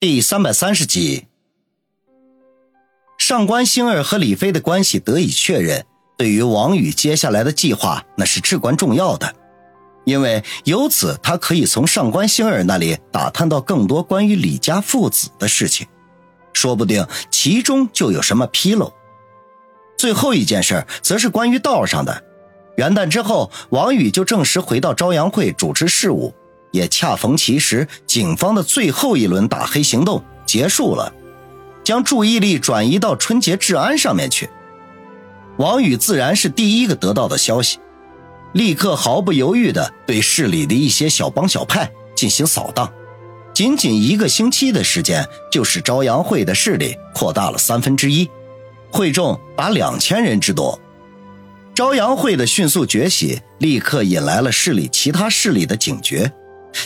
第三百三十集，上官星儿和李飞的关系得以确认，对于王宇接下来的计划那是至关重要的，因为由此他可以从上官星儿那里打探到更多关于李家父子的事情，说不定其中就有什么纰漏。最后一件事则是关于道上的。元旦之后，王宇就正式回到朝阳会主持事务。也恰逢其时，警方的最后一轮打黑行动结束了，将注意力转移到春节治安上面去。王宇自然是第一个得到的消息，立刻毫不犹豫地对市里的一些小帮小派进行扫荡。仅仅一个星期的时间，就使朝阳会的势力扩大了三分之一，会众达两千人之多。朝阳会的迅速崛起，立刻引来了市里其他势力的警觉。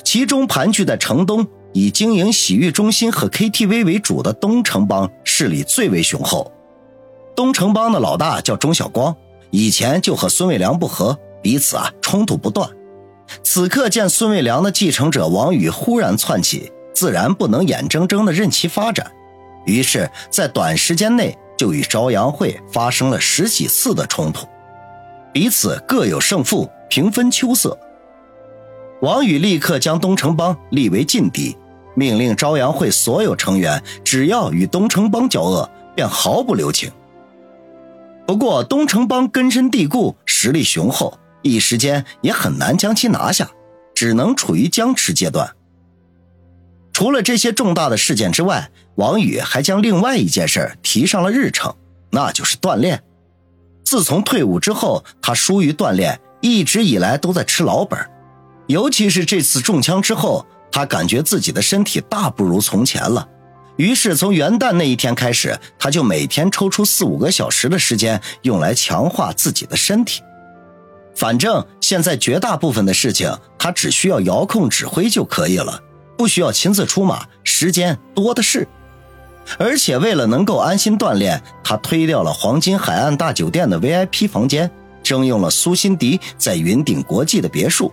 其中盘踞在城东、以经营洗浴中心和 KTV 为主的东城帮势力最为雄厚。东城帮的老大叫钟晓光，以前就和孙伟良不和，彼此啊冲突不断。此刻见孙伟良的继承者王宇忽然窜起，自然不能眼睁睁地任其发展，于是，在短时间内就与朝阳会发生了十几次的冲突，彼此各有胜负，平分秋色。王宇立刻将东城帮立为劲敌，命令朝阳会所有成员，只要与东城帮交恶，便毫不留情。不过，东城帮根深蒂固，实力雄厚，一时间也很难将其拿下，只能处于僵持阶段。除了这些重大的事件之外，王宇还将另外一件事提上了日程，那就是锻炼。自从退伍之后，他疏于锻炼，一直以来都在吃老本。尤其是这次中枪之后，他感觉自己的身体大不如从前了。于是从元旦那一天开始，他就每天抽出四五个小时的时间用来强化自己的身体。反正现在绝大部分的事情，他只需要遥控指挥就可以了，不需要亲自出马，时间多的是。而且为了能够安心锻炼，他推掉了黄金海岸大酒店的 VIP 房间，征用了苏辛迪在云顶国际的别墅。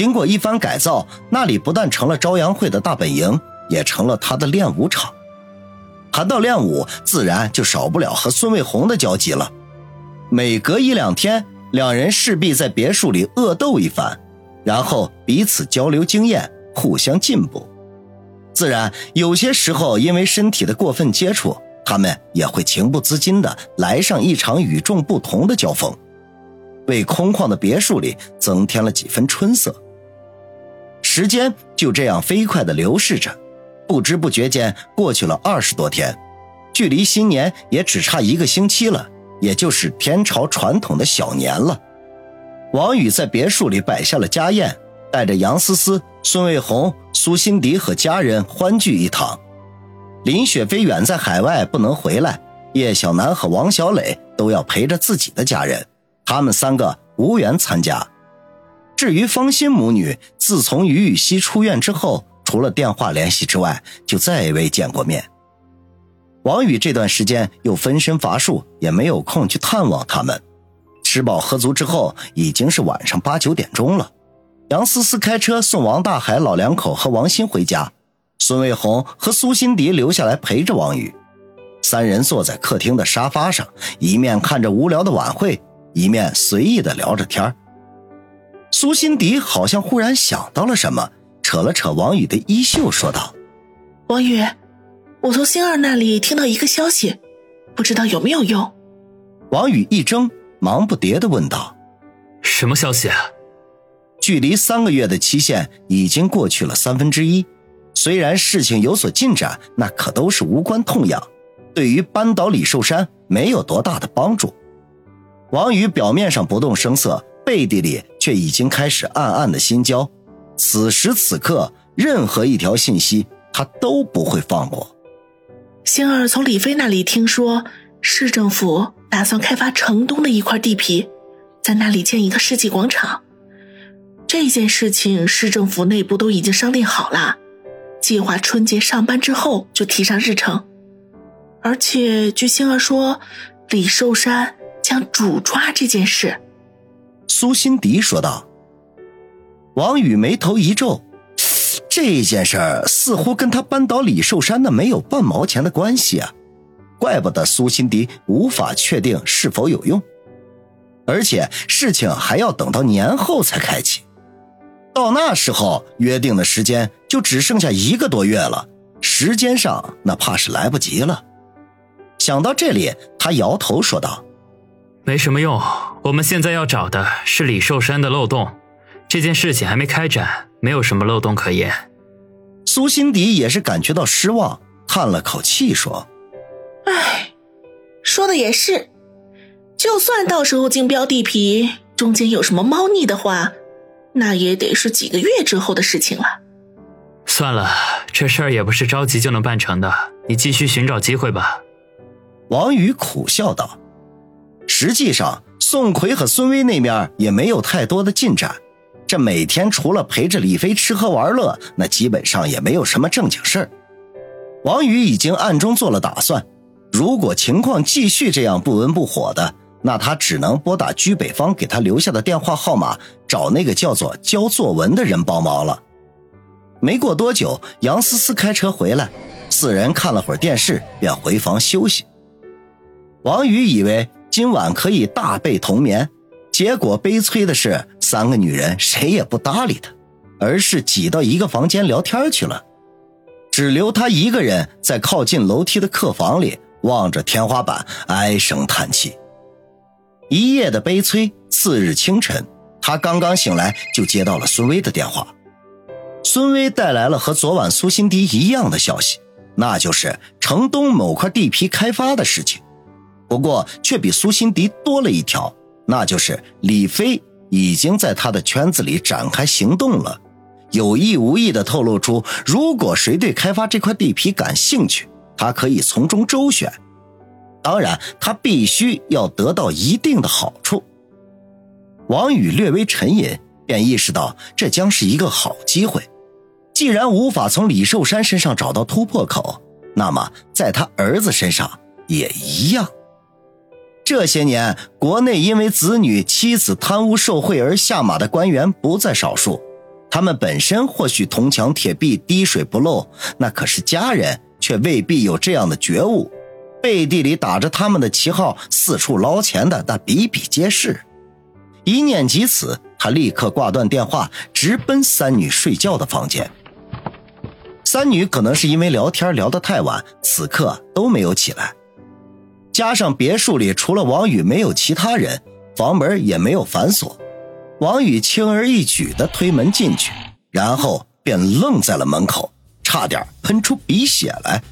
经过一番改造，那里不但成了朝阳会的大本营，也成了他的练武场。谈到练武，自然就少不了和孙卫红的交集了。每隔一两天，两人势必在别墅里恶斗一番，然后彼此交流经验，互相进步。自然，有些时候因为身体的过分接触，他们也会情不自禁地来上一场与众不同的交锋，为空旷的别墅里增添了几分春色。时间就这样飞快地流逝着，不知不觉间过去了二十多天，距离新年也只差一个星期了，也就是天朝传统的小年了。王宇在别墅里摆下了家宴，带着杨思思、孙卫红、苏辛迪和家人欢聚一堂。林雪飞远在海外不能回来，叶小楠和王小磊都要陪着自己的家人，他们三个无缘参加。至于方心母女，自从于雨溪出院之后，除了电话联系之外，就再未见过面。王宇这段时间又分身乏术，也没有空去探望他们。吃饱喝足之后，已经是晚上八九点钟了。杨思思开车送王大海老两口和王鑫回家，孙卫红和苏辛迪留下来陪着王宇。三人坐在客厅的沙发上，一面看着无聊的晚会，一面随意的聊着天儿。苏辛迪好像忽然想到了什么，扯了扯王宇的衣袖，说道：“王宇，我从星儿那里听到一个消息，不知道有没有用。”王宇一怔，忙不迭的问道：“什么消息？”啊距离三个月的期限已经过去了三分之一，虽然事情有所进展，那可都是无关痛痒，对于扳倒李寿山没有多大的帮助。王宇表面上不动声色。背地里却已经开始暗暗的心焦，此时此刻，任何一条信息他都不会放过。星儿从李飞那里听说，市政府打算开发城东的一块地皮，在那里建一个世纪广场。这件事情市政府内部都已经商定好了，计划春节上班之后就提上日程。而且据星儿说，李寿山将主抓这件事。苏辛迪说道：“王宇眉头一皱，这件事儿似乎跟他扳倒李寿山的没有半毛钱的关系啊！怪不得苏辛迪无法确定是否有用，而且事情还要等到年后才开启。到那时候，约定的时间就只剩下一个多月了，时间上那怕是来不及了。想到这里，他摇头说道：“没什么用，我们现在要找的是李寿山的漏洞。这件事情还没开展，没有什么漏洞可言。”苏辛迪也是感觉到失望，叹了口气说：“唉，说的也是，就算到时候竞标地皮中间有什么猫腻的话。”那也得是几个月之后的事情了。算了，这事儿也不是着急就能办成的，你继续寻找机会吧。王宇苦笑道。实际上，宋奎和孙威那面也没有太多的进展。这每天除了陪着李飞吃喝玩乐，那基本上也没有什么正经事儿。王宇已经暗中做了打算，如果情况继续这样不温不火的。那他只能拨打居北方给他留下的电话号码，找那个叫做焦作文的人帮忙了。没过多久，杨思思开车回来，四人看了会儿电视，便回房休息。王宇以为今晚可以大被同眠，结果悲催的是，三个女人谁也不搭理他，而是挤到一个房间聊天去了，只留他一个人在靠近楼梯的客房里，望着天花板唉声叹气。一夜的悲催。次日清晨，他刚刚醒来，就接到了孙威的电话。孙威带来了和昨晚苏辛迪一样的消息，那就是城东某块地皮开发的事情。不过，却比苏辛迪多了一条，那就是李飞已经在他的圈子里展开行动了，有意无意地透露出，如果谁对开发这块地皮感兴趣，他可以从中周旋。当然，他必须要得到一定的好处。王宇略微沉吟，便意识到这将是一个好机会。既然无法从李寿山身上找到突破口，那么在他儿子身上也一样。这些年，国内因为子女、妻子贪污受贿而下马的官员不在少数。他们本身或许铜墙铁壁、滴水不漏，那可是家人却未必有这样的觉悟。背地里打着他们的旗号四处捞钱的那比比皆是。一念及此，他立刻挂断电话，直奔三女睡觉的房间。三女可能是因为聊天聊得太晚，此刻都没有起来。加上别墅里除了王宇没有其他人，房门也没有反锁。王宇轻而易举地推门进去，然后便愣在了门口，差点喷出鼻血来。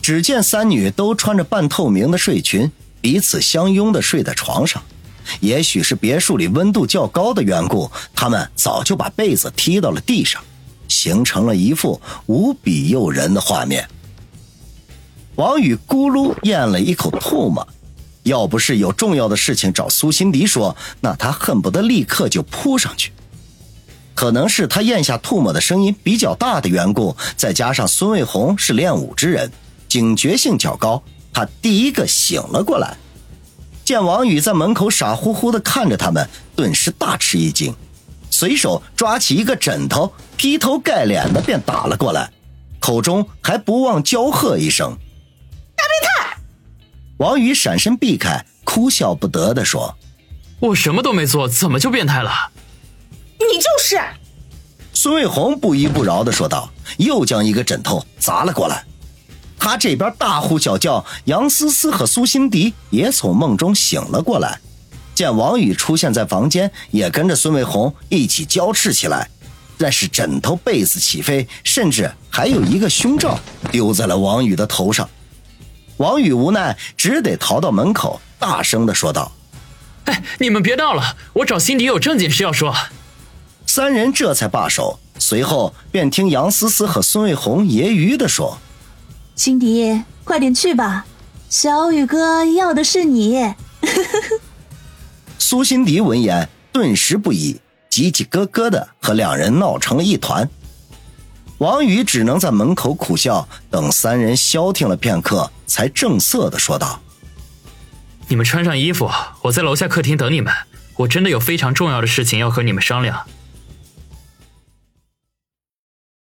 只见三女都穿着半透明的睡裙，彼此相拥的睡在床上。也许是别墅里温度较高的缘故，他们早就把被子踢到了地上，形成了一幅无比诱人的画面。王宇咕噜咽了一口唾沫，要不是有重要的事情找苏辛迪说，那他恨不得立刻就扑上去。可能是他咽下唾沫的声音比较大的缘故，再加上孙卫红是练武之人。警觉性较高，他第一个醒了过来，见王宇在门口傻乎乎的看着他们，顿时大吃一惊，随手抓起一个枕头，劈头盖脸的便打了过来，口中还不忘娇喝一声：“！”王宇闪身避开，哭笑不得的说：“我什么都没做，怎么就变态了？”你就是。孙卫红不依不饶的说道，又将一个枕头砸了过来。他这边大呼小叫，杨思思和苏辛迪也从梦中醒了过来，见王宇出现在房间，也跟着孙卫红一起交斥起来。但是枕头被子起飞，甚至还有一个胸罩丢在了王宇的头上。王宇无奈，只得逃到门口，大声的说道：“哎，你们别闹了，我找辛迪有正经事要说。”三人这才罢手，随后便听杨思思和孙卫红揶揄的说。辛迪，快点去吧，小雨哥要的是你。苏辛迪闻言顿时不已，叽叽咯咯的和两人闹成了一团。王宇只能在门口苦笑，等三人消停了片刻，才正色的说道：“你们穿上衣服，我在楼下客厅等你们。我真的有非常重要的事情要和你们商量。”